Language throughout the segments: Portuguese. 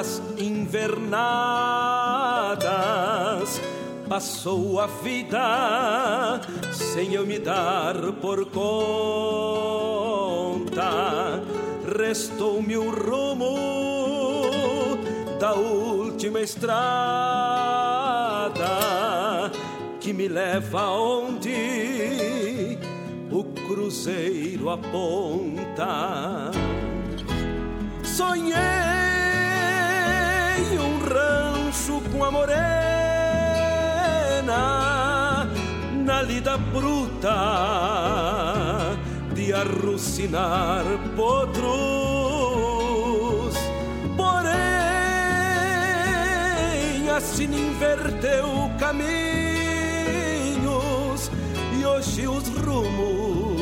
das invernadas. Passou a vida sem eu me dar por conta. Restou-me o rumo da última estrada que me leva onde o cruzeiro aponta. Sonhei rancho com a morena na lida bruta de arrucinar potros. Porém, assim inverteu caminhos e hoje os rumos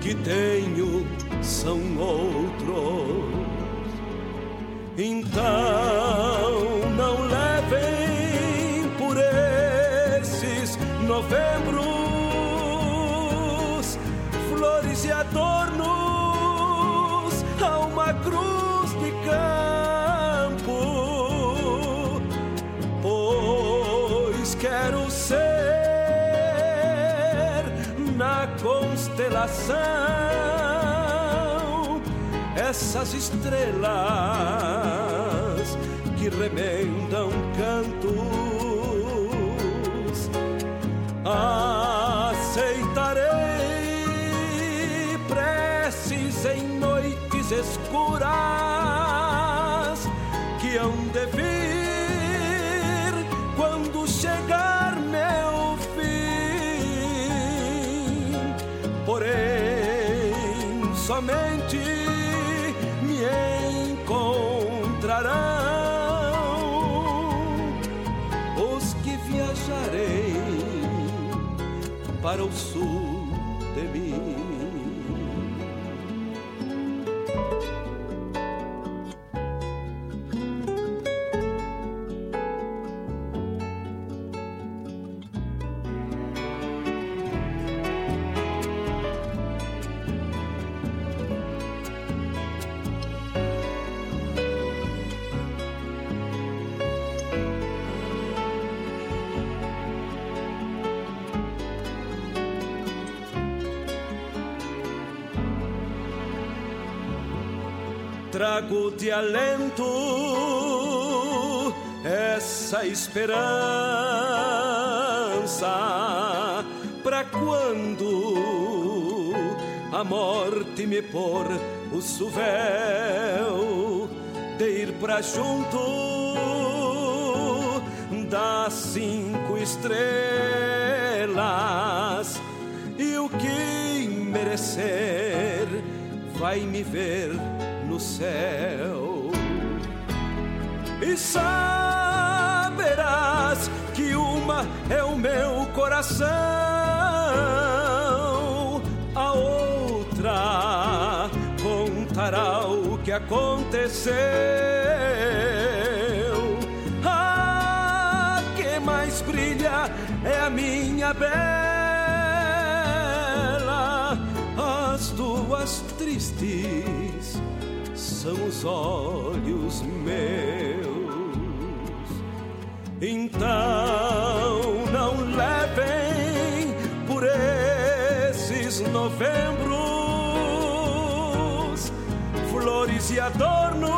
que tenho são outros. Então não levem por esses novembros flores e adornos a uma cruz de campo, pois quero ser na constelação essas estrelas que remendam trago de alento essa esperança para quando a morte me pôr o suvel de ir pra junto das cinco estrelas. E o que merecer vai me ver no céu. E saberás que uma é o meu coração, a outra contará o que aconteceu. A que mais brilha é a minha bela, as tuas tristes são os olhos meus. Então não levem por esses novembros flores e adornos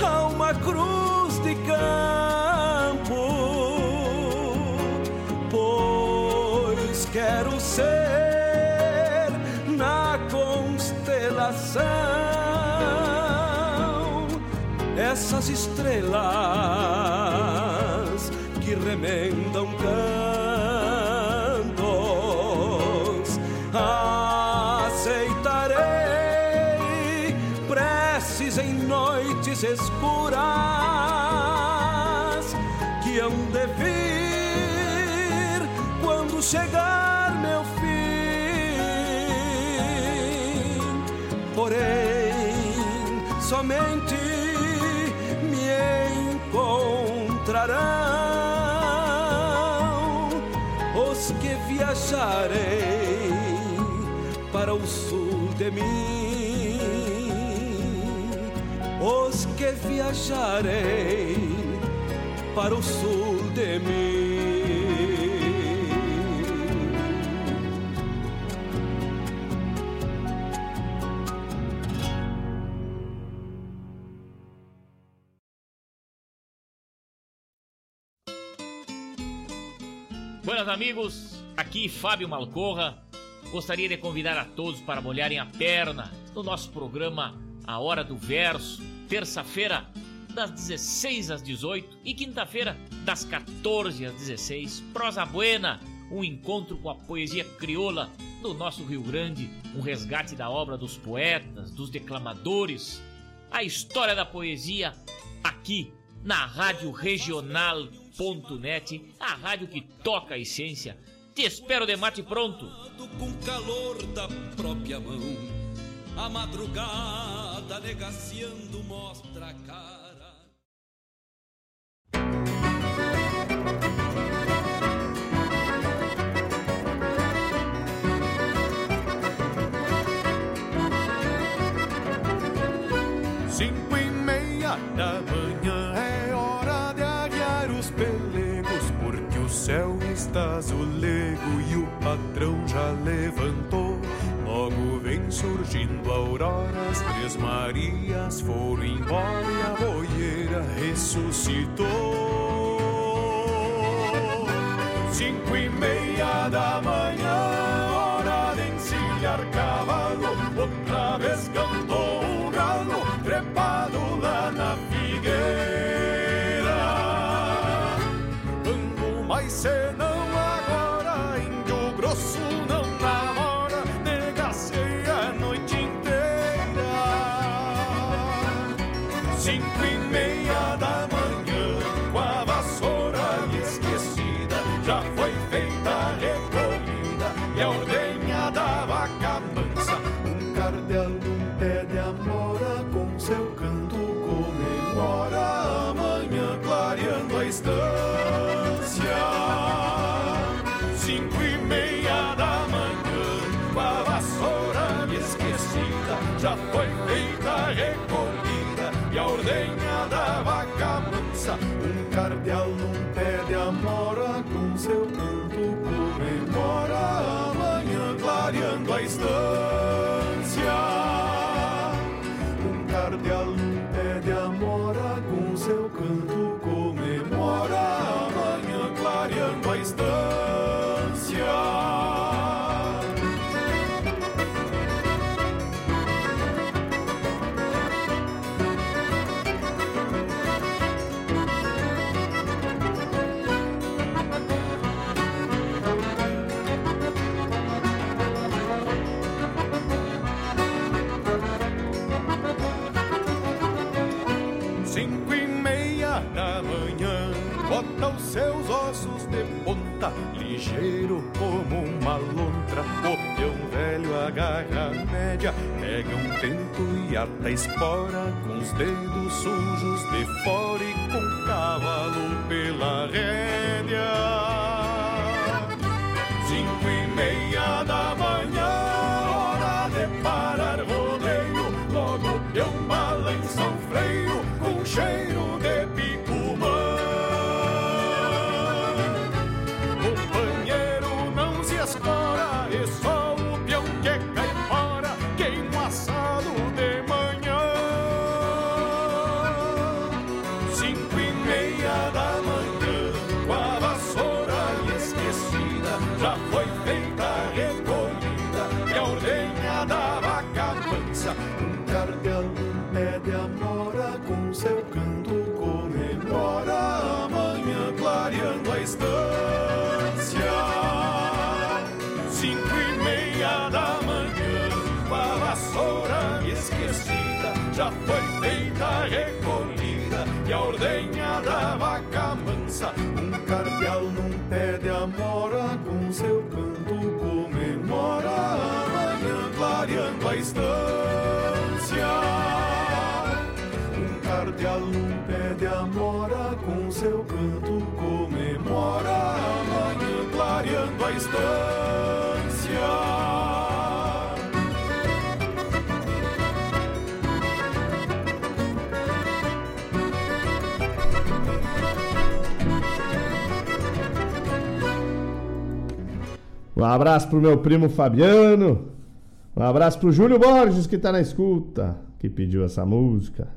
a uma cruz de campo, pois quero ser na constelação essas estrelas que remendam cantos. Viajarei para o sul de mim. Buenas amigos, aqui Fábio Malcorra. Gostaria de convidar a todos para molharem a perna no nosso programa A Hora do Verso, terça-feira, das 16 às 18 e quinta-feira, das 14 às 16. Prosa Buena, um encontro com a poesia crioula do nosso Rio Grande, um resgate da obra dos poetas, dos declamadores, a história da poesia aqui na Rádio Regional.net, a rádio que toca a essência. Te espero de mate pronto. Com calor da própria mão, a madrugada negaciando mostra a cara. Cinco e meia da manhã é hora de aguiar os pelegos, porque o céu está azulego e o patrão já levantou. Logo vem surgindo a aurora, as três Marias foram embora e a boieira ressuscitou. Cinco e meia da manhã, senão agora, índio grosso Cinco e meia da manhã, bota os seus ossos de ponta, ligeiro como uma lontra. O peão velho agarra a média, pega um tento e ata a espora, com os dedos sujos de fora e com o cavalo pela rédea. clareando a estância. Um cardeal pede pé de amora, com seu canto comemora. Amanhã clareando a estância. Um abraço pro meu primo Fabiano, um abraço pro Júlio Borges que tá na escuta, que pediu essa música.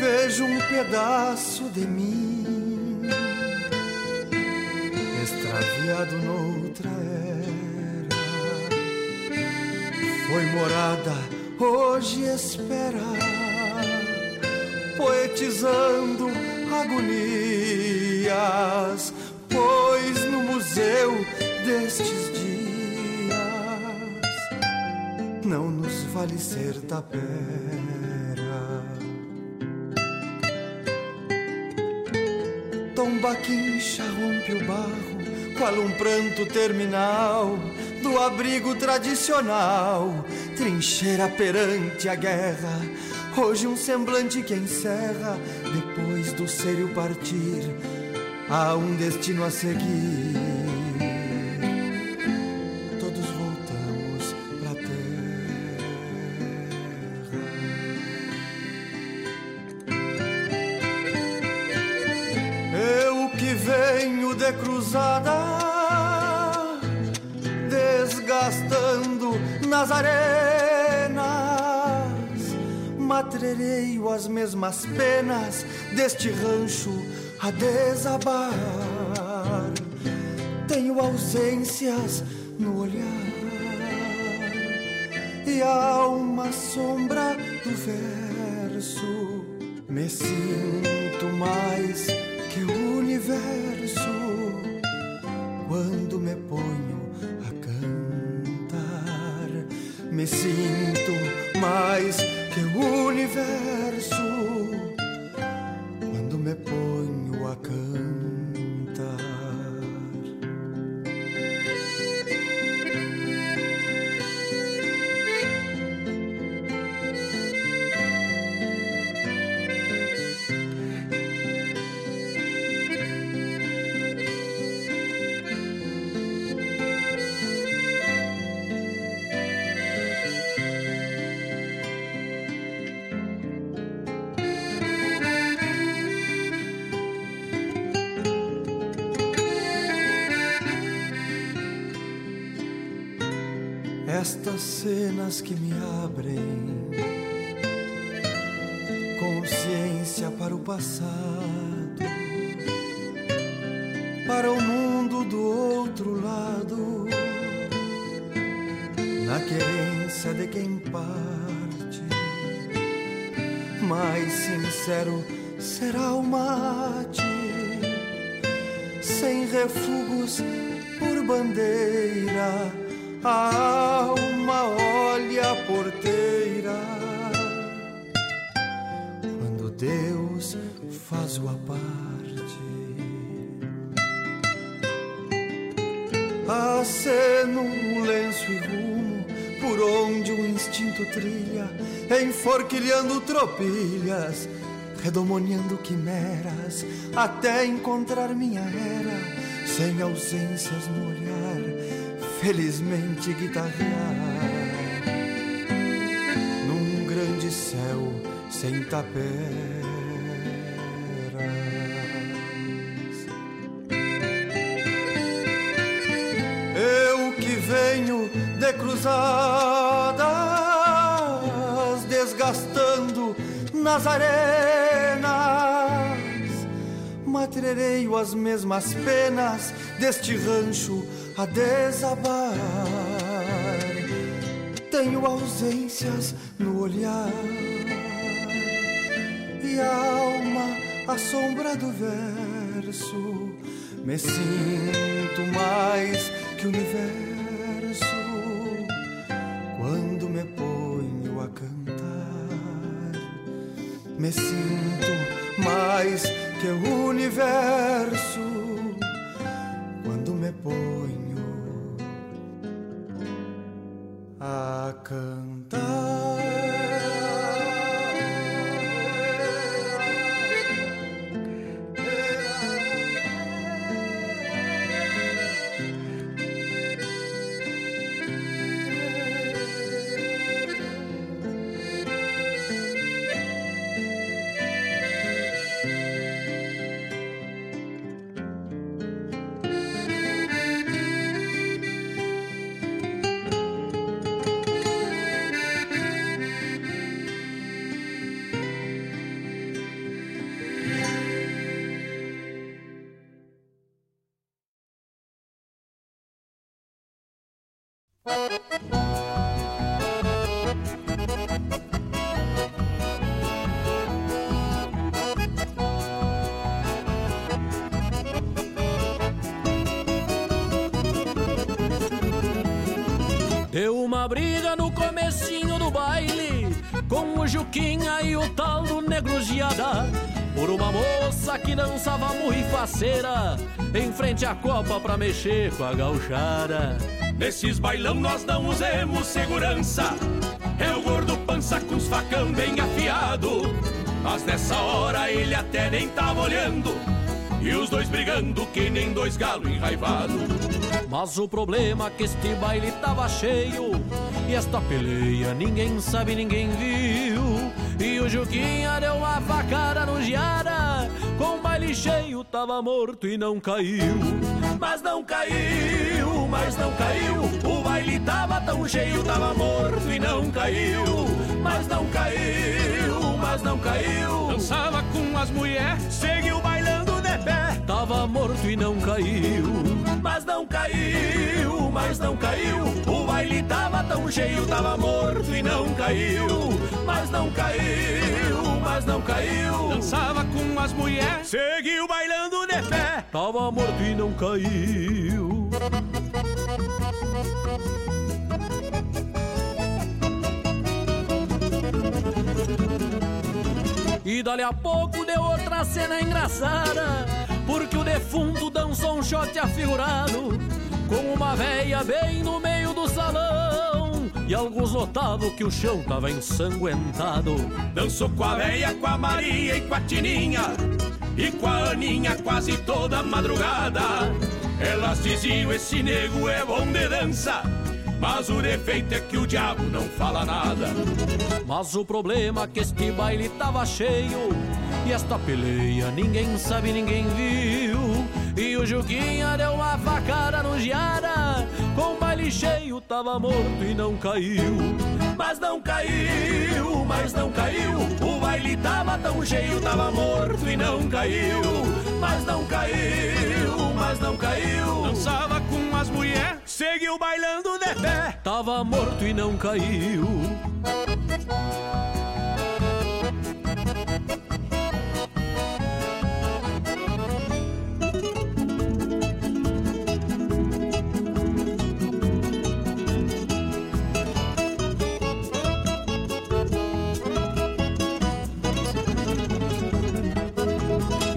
vejo um pedaço de mim extraviado noutra era. Foi morada, hoje espera, poetizando agonias, pois no museu destes dias não nos vale ser da. Terminal do abrigo tradicional, trincheira perante a guerra. Hoje um semblante que encerra, depois do sério partir, há um destino a seguir. Matrereio as mesmas penas deste rancho a desabar. Tenho ausências no olhar e há uma sombra do verso. Me sinto mais que o universo quando me ponho me sinto mais o universo sincero será o mate, sem refugos por bandeira a alma olha a porteira quando Deus faz o aparte. Aceno um lenço e rumo por onde o instinto trilha, enforquilhando tropilhas, redomoniando quimeras, até encontrar minha era, sem ausências no olhar felizmente guitarrear num grande céu sem que venho de cruzadas, desgastando arenas, matrereio as mesmas penas deste rancho a desabar. Tenho ausências no olhar e a alma a sombra do verso. Me sinto mais que universo quando me ponho a cantar. Me sinto mais o universo Juquinha e o tal do Negro Giada Por uma moça que dançava muito faceira Em frente à copa pra mexer com a gauchada. Nesses bailão nós não usemos segurança. É o gordo pança com os facão bem afiado. Mas nessa hora ele até nem tava olhando. E os dois brigando que nem dois galos enraivados Mas o problema é que este baile tava cheio. E esta peleia ninguém sabe, ninguém viu E o Juquinha deu uma facada no Giara. Com o baile cheio tava morto e não caiu. Mas não caiu, mas não caiu. O baile tava tão cheio, tava morto e não caiu. Mas não caiu, mas não caiu. Dançava com as mulheres, Seguiu Tava morto e não caiu. Mas não caiu, mas não caiu. O baile tava tão cheio, tava morto e não caiu. Mas não caiu, mas não caiu. Dançava com as mulheres. Seguiu bailando de pé. Tava morto e não caiu. E dali a pouco deu outra cena engraçada Porque o defunto dançou um shot afigurado Com uma véia bem no meio do salão E alguns notavam que o chão tava ensanguentado. Dançou com a véia, com a Maria e com a Tininha E com a Aninha quase toda madrugada. Elas diziam, esse nego é bom de dança Mas o defeito é que o diabo não fala nada. Mas o problema é que este baile tava cheio E esta peleia ninguém sabe, ninguém viu. E o Juquinha deu uma facada no Giara Com o baile cheio tava morto e não caiu. Mas não caiu, mas não caiu. O baile tava tão cheio, tava morto e não caiu. Mas não caiu, mas não caiu Dançava com as mulheres. Seguiu bailando de pé Tava morto e não caiu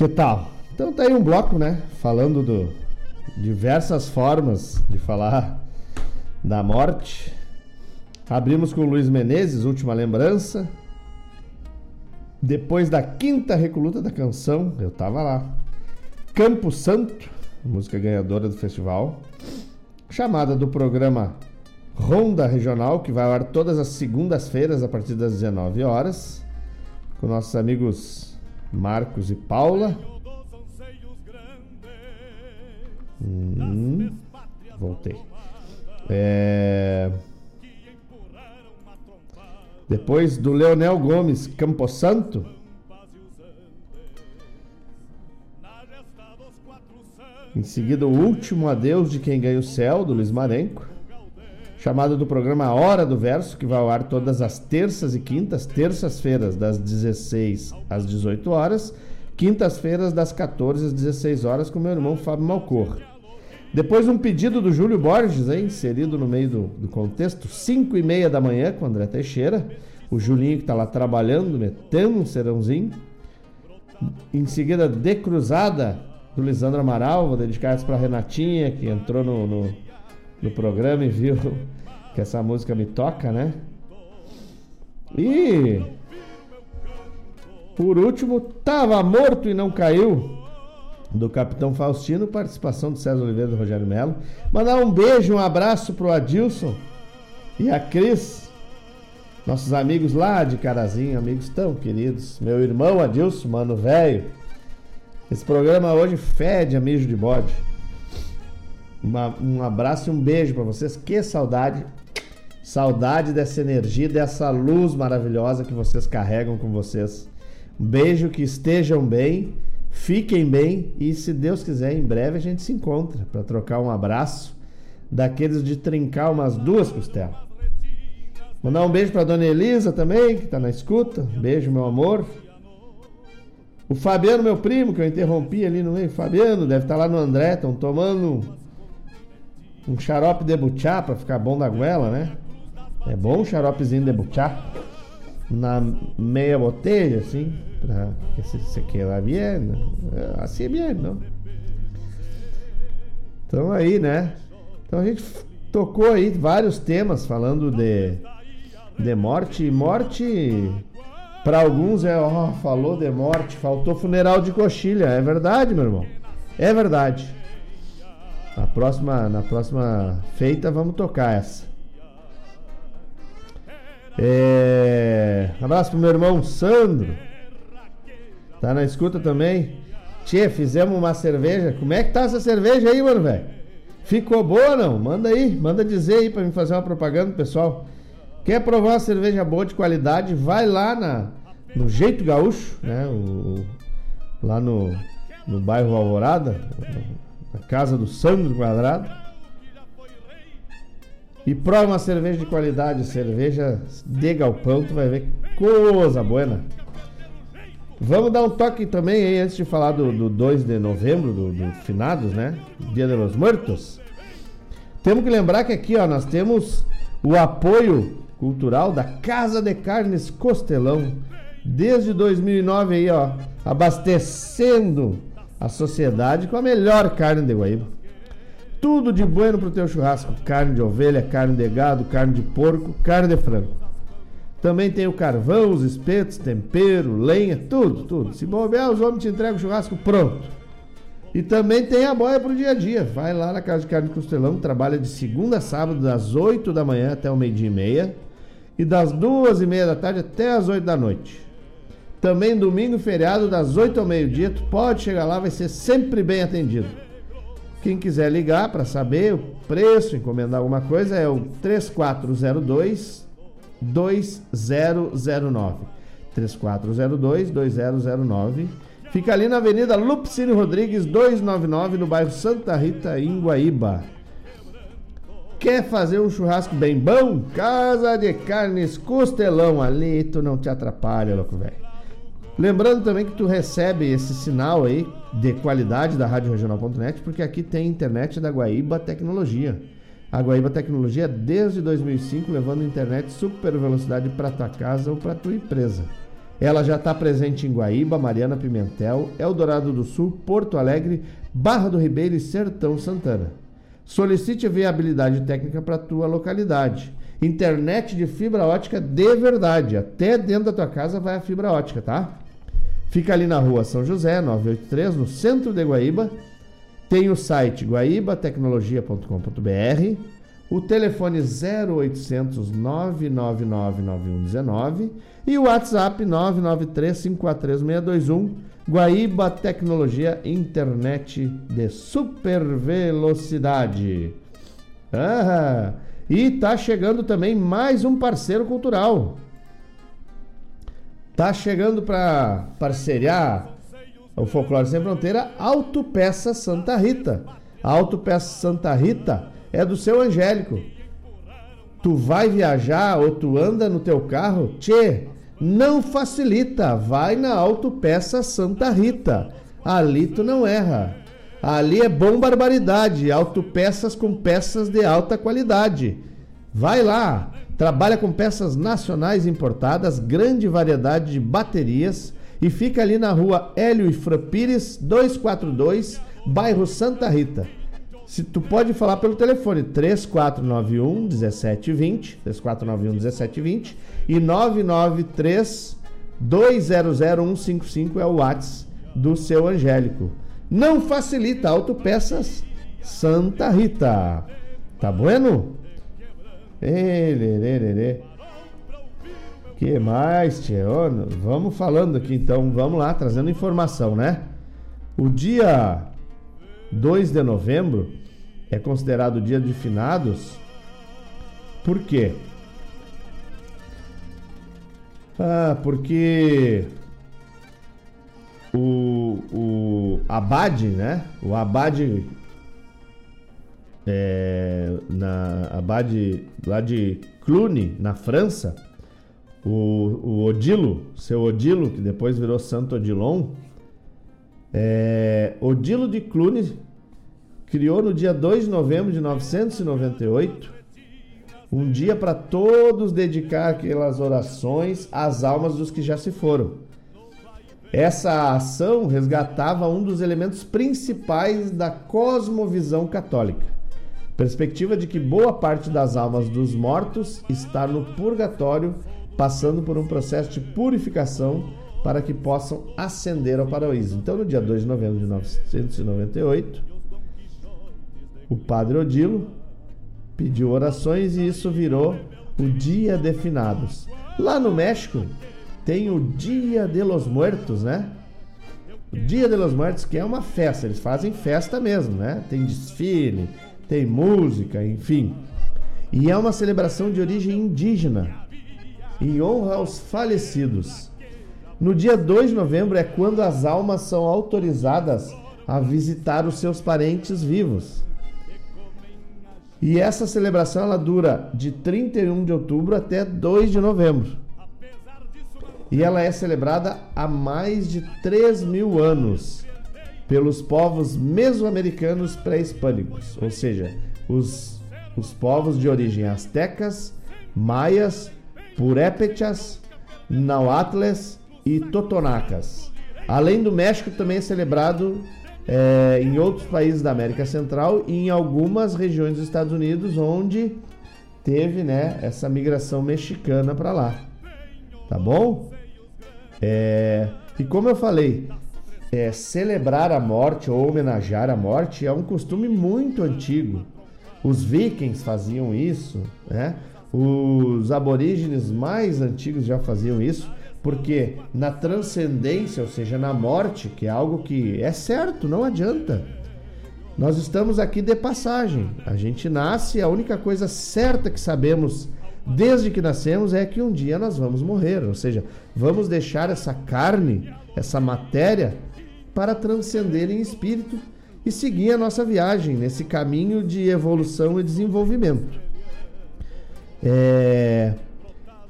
Que tal? Então tá aí um bloco, né? Falando do diversas formas de falar da morte. Abrimos com o Luiz Menezes, última lembrança. Depois da quinta recoluta da canção, eu tava lá. Campo Santo, música ganhadora do festival. Chamada do programa Ronda Regional, que vai ao ar todas as segundas-feiras a partir das 19 horas. Com nossos amigos Marcos e Paula. Hum, voltei. É... Depois do Leonel Gomes Camposanto. Em seguida, o último adeus de quem ganha o céu, do Luiz Marenco. Chamado do programa Hora do Verso, que vai ao ar todas as terças e quintas, terças-feiras, das 16 às 18 horas, quintas-feiras, das 14 às 16 horas, com meu irmão Fábio Malcor. Depois um pedido do Júlio Borges, aí, inserido no meio do, do contexto, 5 e meia da manhã com André Teixeira. O Julinho que está lá trabalhando, metendo um serãozinho. Em seguida, De Cruzada, do Lisandro Amaral. Vou dedicar isso para Renatinha, que entrou no, no, no programa e viu que essa música me toca, né? E por último, Tava Morto e Não Caiu, do Capitão Faustino, participação do César Oliveira e do Rogério Melo. Mandar um beijo, um abraço pro Adilson e a Cris, nossos amigos lá de Carazinho, amigos tão queridos. Meu irmão Adilson, mano velho. Esse programa hoje fede a mijo de bode. Uma- um abraço e um beijo pra vocês. Que saudade. Saudade dessa energia, dessa luz maravilhosa que vocês carregam com vocês. Um beijo, que estejam bem, fiquem bem e, se Deus quiser, em breve a gente se encontra para trocar um abraço daqueles de trincar umas duas costelas. Mandar um beijo para dona Elisa também, que tá na escuta. Beijo, meu amor. O Fabiano, meu primo, que eu interrompi ali no meio. Fabiano, deve estar lá no André, estão tomando um xarope de buchá para ficar bom da goela, né? É bom um xaropezinho de buchá na meia botella, assim, para que se, se queda eh, Assim é bien, não? Então aí, né? Então a gente tocou aí vários temas falando de, de morte. E morte, para alguns, é, ó, falou de morte, faltou funeral de coxilha. É verdade, meu irmão. É verdade. Na próxima, na próxima feita, vamos tocar essa. É... Abraço pro meu irmão Sandro. Tá na escuta também. Tchê, fizemos uma cerveja. Como é que tá essa cerveja aí, mano, velho? Ficou boa não? Manda aí, manda dizer aí pra mim fazer uma propaganda, pessoal. Quer provar uma cerveja boa de qualidade? Vai lá na, no Jeito Gaúcho, né? O, lá no, no bairro Alvorada, na casa do Sandro Quadrado. E prova uma cerveja de qualidade, cerveja de galpão, tu vai ver coisa buena. Vamos dar um toque também aí, antes de falar do, do 2 de novembro, do, do finados, né? Dia de los Muertos. Temos que lembrar que aqui, ó, nós temos o apoio cultural da Casa de Carnes Costelão. Desde 2009 aí, ó, abastecendo a sociedade com a melhor carne de Guaíba. Tudo de bueno pro teu churrasco. Carne de ovelha, carne de gado, carne de porco, carne de frango. Também tem o carvão, os espetos, tempero, lenha, tudo, tudo. Se bobear, os homens te entregam o churrasco pronto. E também tem a boia pro dia a dia. Vai lá na Casa de Carne Costelão, trabalha de segunda a sábado, das 8 da manhã até o meio-dia e meia. E das duas e meia da tarde até as 8 da noite. Também domingo feriado, das 8 ao meio-dia, tu pode chegar lá, vai ser sempre bem atendido. Quem quiser ligar para saber o preço, encomendar alguma coisa, é o 3402 2009. 3402 2009 Fica ali na Avenida Lupicínio Rodrigues, 299, no bairro Santa Rita, em Guaíba. Quer fazer um churrasco bem bom? Casa de Carnes Costelão. Ali tu não te atrapalha, louco velho. Lembrando também que tu recebe esse sinal aí de qualidade da Rádio Regional.net, porque aqui tem internet da Guaíba Tecnologia. A Guaíba Tecnologia desde 2005 levando internet super velocidade para tua casa ou para tua empresa. Ela já está presente em Guaíba, Mariana Pimentel, Eldorado do Sul, Porto Alegre, Barra do Ribeiro e Sertão Santana. Solicite viabilidade técnica para tua localidade. Internet de fibra ótica de verdade. Até dentro da tua casa vai a fibra ótica, tá? Fica ali na rua São José, 983, no centro de Guaíba. Tem o site guaibatecnologia.com.br o telefone 0800 999 9119 e o WhatsApp 993 543621 Guaíba Tecnologia Internet de super velocidade. Ah, e tá chegando também mais um parceiro cultural. Tá chegando para parceriar o Folclore Sem Fronteira Autopeça Santa Rita. A Autopeça Santa Rita é do seu Angélico. Tu vai viajar ou tu anda no teu carro? Tchê, não facilita. Vai na Autopeça Santa Rita. Ali tu não erra. Ali é bom barbaridade. Autopeças com peças de alta qualidade. Vai lá. Trabalha com peças nacionais importadas, grande variedade de baterias e fica ali na rua Hélio e Fran Pires, 242, bairro Santa Rita. Se tu pode falar pelo telefone 3491 1720, 3491 1720 e 993 200 155 é o WhatsApp do seu Angélico. Não facilita autopeças Santa Rita. Tá bueno? Elê, que mais, tchê? Vamos falando aqui então, vamos lá, trazendo informação, né? O dia 2 de novembro é considerado dia de finados. Por quê? Ah, porque o, o Abade, né? O Abade é, na Abade lá de Cluny, na França, o, o Odilo, seu Odilo, que depois virou Santo Odilon, é, Odilo de Cluny criou no dia 2 de novembro de 998 um dia para todos dedicar aquelas orações às almas dos que já se foram. Essa ação resgatava um dos elementos principais da cosmovisão católica. Perspectiva de que boa parte das almas dos mortos está no purgatório, passando por um processo de purificação para que possam ascender ao paraíso. Então, no dia 2 de novembro de 998, o padre Odilo pediu orações e isso virou o Dia de Finados. Lá no México tem o Dia de los Muertos, né? O Dia de los Muertos, que é uma festa, eles fazem festa mesmo, né? Tem desfile, tem música, enfim. E é uma celebração de origem indígena, em honra aos falecidos. No dia 2 de novembro é quando as almas são autorizadas a visitar os seus parentes vivos. E essa celebração ela dura de 31 de outubro até 2 de novembro. E ela é celebrada há mais de 3 mil anos pelos povos mesoamericanos pré-hispânicos, ou seja, os, os povos de origem astecas, maias, purépechas, nauatles e totonacas. Além do México, também é celebrado é, em outros países da América Central e em algumas regiões dos Estados Unidos onde teve né, essa migração mexicana para lá. Tá bom? É, e como eu falei, é, celebrar a morte ou homenagear a morte é um costume muito antigo. Os vikings faziam isso, né? Os aborígenes mais antigos já faziam isso. Porque na transcendência, ou seja, na morte, que é algo que é certo, não adianta. Nós estamos aqui de passagem. A gente nasce, a única coisa certa que sabemos desde que nascemos é que um dia nós vamos morrer, ou seja, vamos deixar essa carne, essa matéria para transcender em espírito e seguir a nossa viagem nesse caminho de evolução e desenvolvimento. É,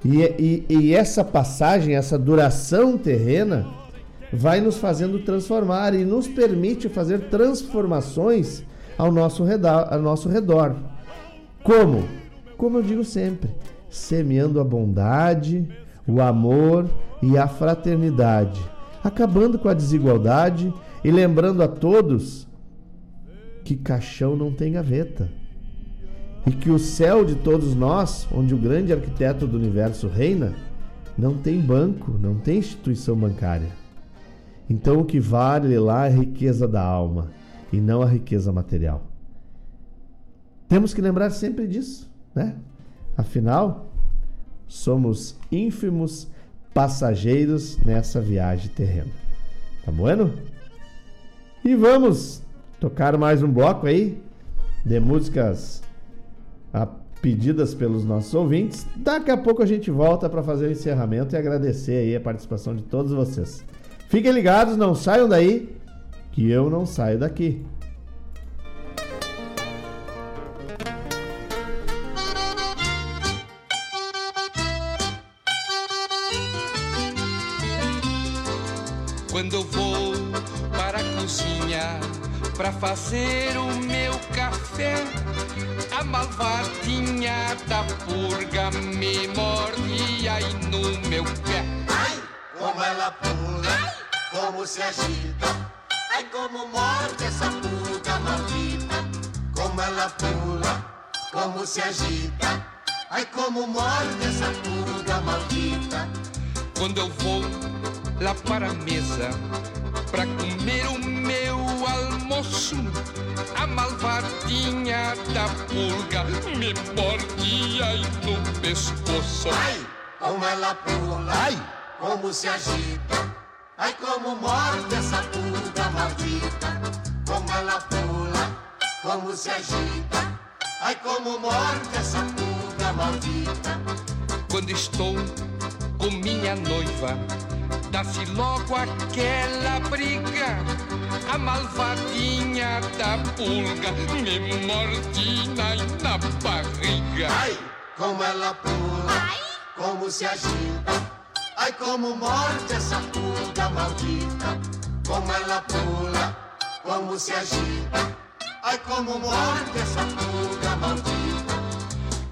e, e, e essa passagem, essa duração terrena, vai nos fazendo transformar e nos permite fazer transformações ao nosso redor. Ao nosso redor. Como? Como eu digo sempre, semeando a bondade, o amor e a fraternidade, acabando com a desigualdade e lembrando a todos que caixão não tem gaveta. E que o céu de todos nós, onde o grande arquiteto do universo reina, não tem banco, não tem instituição bancária. Então o que vale lá é a riqueza da alma e não a riqueza material. Temos que lembrar sempre disso, né? Afinal, somos ínfimos passageiros nessa viagem terrena. Tá bueno? E vamos tocar mais um bloco aí de músicas pedidas pelos nossos ouvintes. Daqui a pouco a gente volta para fazer o encerramento e agradecer aí a participação de todos vocês. Fiquem ligados, não saiam daí, que eu não saio daqui. Fazer o meu café, a malvadinha da purga me mordia aí no meu pé. Ai, como ela pula, Ai. como se agita, ai como morde essa purga maldita. Como ela pula, como se agita, ai como morde essa purga maldita. Quando eu vou lá para a mesa para comer o meu almoço. A malvadinha da pulga me mordia aí no pescoço. Ai, como ela pula, ai, como se agita. Ai, como morde essa pulga maldita. Como ela pula, como se agita. Ai, como morde essa pulga maldita. Quando estou com minha noiva dá-se logo aquela briga. A malvadinha da pulga me morde na barriga. Ai, como ela pula, Ai. como se agita. Ai, como morde essa pulga maldita. Como ela pula, como se agita. Ai, como morde essa pulga maldita.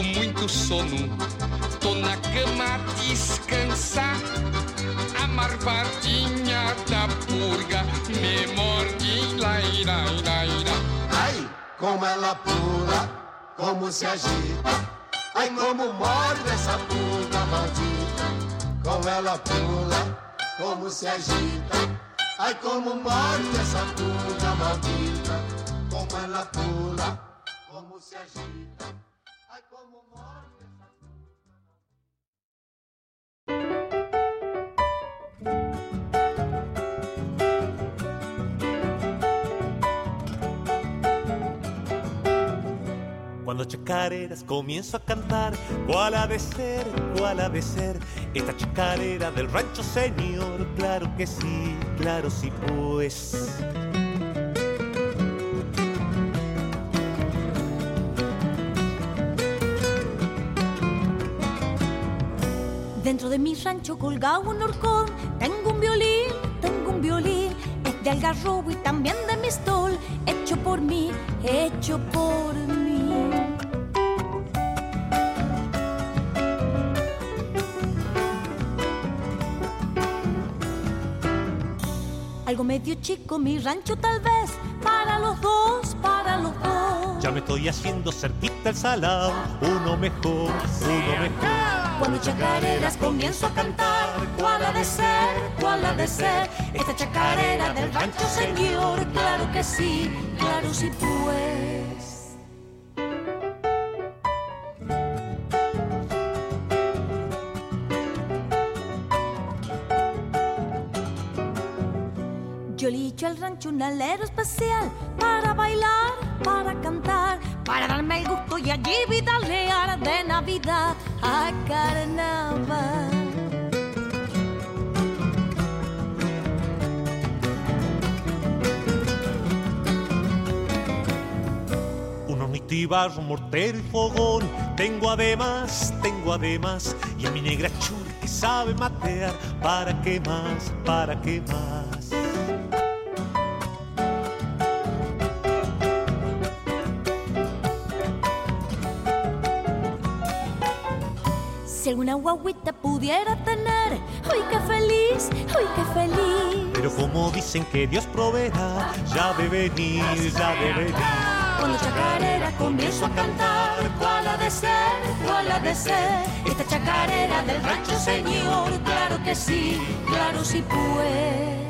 com muito sono Tô na cama a descansar. A marvadinha da purga me morde, lai, lai, lai, lai. Ai, como ela pula, como se agita. Ai, como morde essa purga maldita. Como ela pula, como se agita. Ai, como morde essa purga maldita. Como ela pula, como se agita. Cuando chacareras comienzo a cantar, ¿cuál ha de ser? ¿Cuál ha de ser? Esta chacarera del rancho señor, claro que sí, claro sí pues. Dentro de mi rancho colgado un horcón, tengo un violín, tengo un violín, es de algarrobo y también de mistol, hecho por mí, hecho por Algo medio chico mi rancho tal vez, para los dos, para los dos. Ya me estoy haciendo cerquita el salado, uno mejor, uno mejor. Cuando chacareras comienzo a cantar, ¿cuál ha de ser? cuál ha de ser esta chacarera del rancho, señor. Claro que sí, claro sí pues. Especial para bailar, para cantar, para darme el gusto y allí vida real de Navidad a carnaval. Un hornitibar, un mortero y fogón. Tengo además, tengo además. Y a mi negra chula que sabe matear. ¿Para qué más? ¿Para qué más? Si alguna guaguita pudiera tener, ¡ay qué feliz! ¡ay qué feliz! Pero como dicen que Dios proveerá, ya de venir, ya de venir. Cuando chacarera comienzo a cantar, ¿cuál ha de ser? ¿cuál ha de ser? Esta chacarera del rancho, señor, claro que sí, claro sí pues.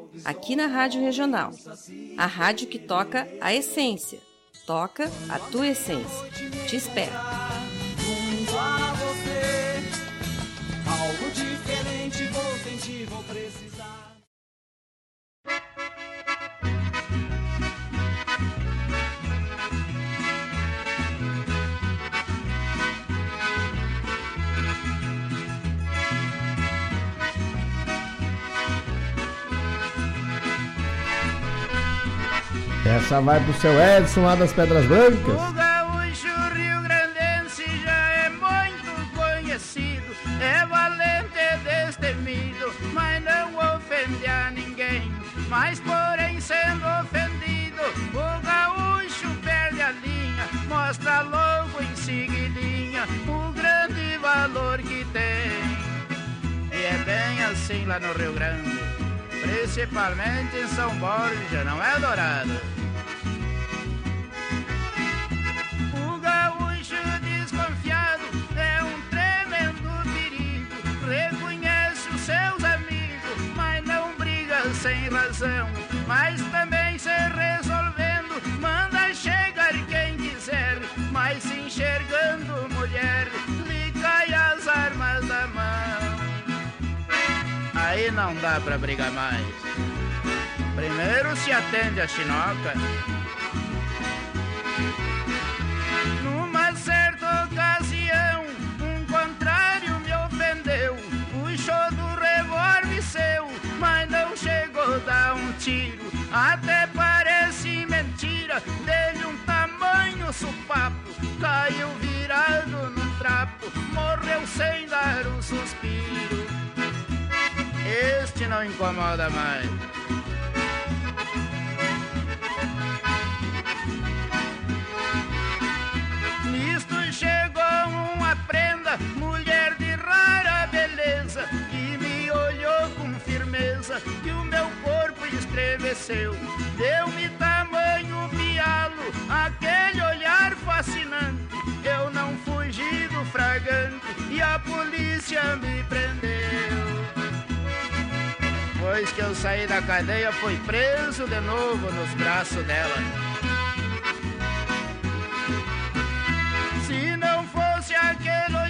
aqui na Rádio Regional. A rádio que toca a essência. Toca a tua essência. Te espero. Algo diferente vou precisar. Essa vai pro seu Edson lá das Pedras Brancas. O gaúcho rio-grandense já é muito conhecido, é valente destemido, mas não ofende a ninguém. Mas porém sendo ofendido, o gaúcho perde a linha, mostra logo em seguidinha o grande valor que tem. E é bem assim lá no Rio Grande, principalmente em São Borja, não é dourado? Não dá pra brigar mais. Primeiro se atende a chinoca. Numa certa ocasião, um contrário me ofendeu. Puxou do revólver seu, mas não chegou a dar um tiro. Até parece mentira, dele um tamanho supapo. Caiu virado num trapo, morreu sem dar um suspiro. Este não incomoda mais. Nisto chegou uma prenda, mulher de rara beleza, que me olhou com firmeza e o meu corpo estremeceu. Deu-me tamanho pialo, aquele olhar fascinante. Eu não fugi do fragante e a polícia me prendeu. Depois que eu saí da cadeia, fui preso de novo nos braços dela. Se não fosse aquele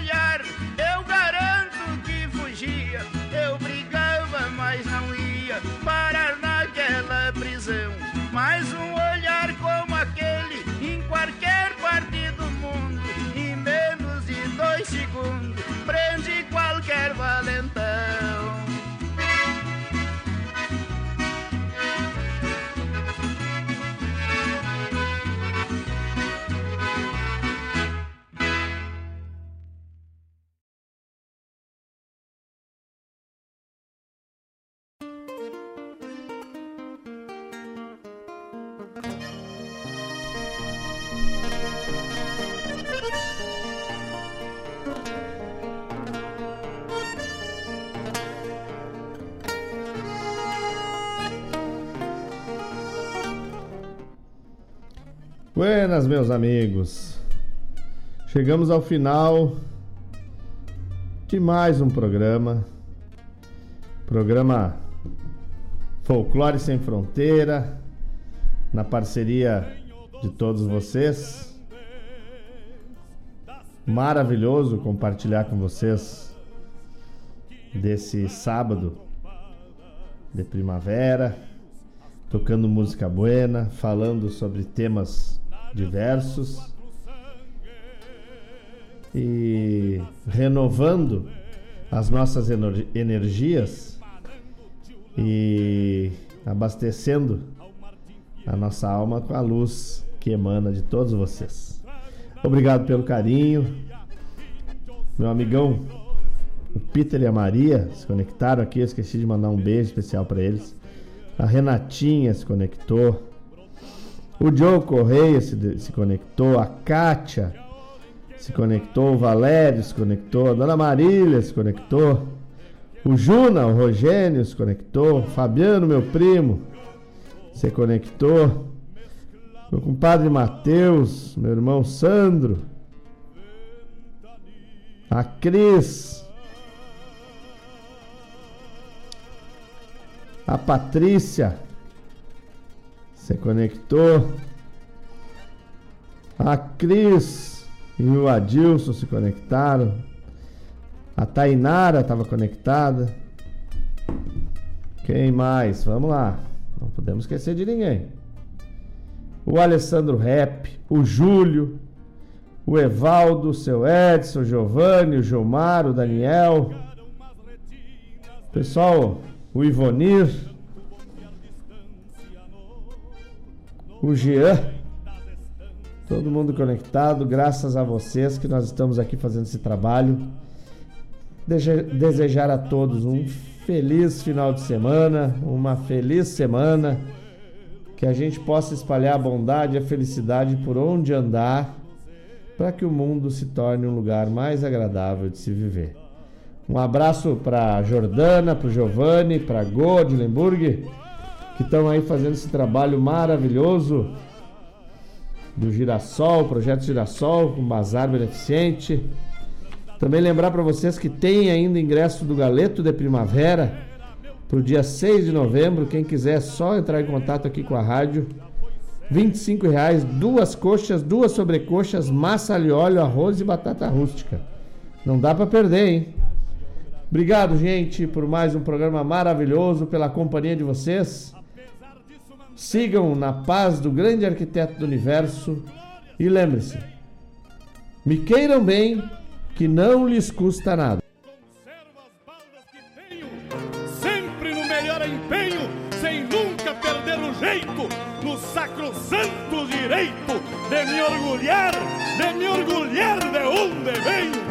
Buenas, meus amigos. Chegamos ao final de mais um programa. Programa Folclore Sem Fronteira, na parceria de todos vocês. Maravilhoso compartilhar com vocês desse sábado de primavera, tocando música buena, falando sobre temas diversos e renovando as nossas energias e abastecendo a nossa alma com a luz que emana de todos vocês. Obrigado pelo carinho. Meu amigão, o Peter e a Maria se conectaram aqui. Eu esqueci de mandar um beijo especial para eles. A Renatinha se conectou. O Joe Correia se, se conectou. A Kátia se conectou. O Valério se conectou. A Dona Marília se conectou. O Juna, o Rogênio se conectou. O Fabiano, meu primo, se conectou. Meu compadre Matheus, meu irmão Sandro. A Cris. A Patrícia se conectou. A Cris e o Adilson se conectaram. A Tainara estava conectada. Quem mais? Vamos lá. Não podemos esquecer de ninguém. O Alessandro Rep, o Júlio, o Evaldo, o seu Edson, o Giovanni, o Gilmar, o Daniel. Pessoal, o Ivonir, o Jean, todo mundo conectado, graças a vocês que nós estamos aqui fazendo esse trabalho. Desejar a todos um feliz final de semana, uma feliz semana, que a gente possa espalhar a bondade e a felicidade por onde andar, para que o mundo se torne um lugar mais agradável de se viver. Um abraço para Jordana, para o Giovanni, para Go que estão aí fazendo esse trabalho maravilhoso do Girassol, projeto Girassol, com bazar beneficente. Também lembrar para vocês que tem ainda ingresso do Galeto de Primavera para o dia 6 de novembro. Quem quiser é só entrar em contato aqui com a rádio. R$ reais, duas coxas, duas sobrecoxas, massa ali óleo, arroz e batata rústica. Não dá para perder, hein? Obrigado, gente, por mais um programa maravilhoso, pela companhia de vocês. Sigam na paz do grande arquiteto do universo e lembre-se: me queiram bem, que não lhes custa nada. No direito de me orgulhar, de me orgulhar de onde venho.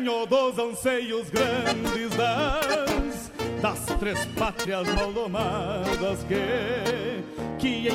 tenho dos anseios grandes das, das três pátrias mal domadas que, que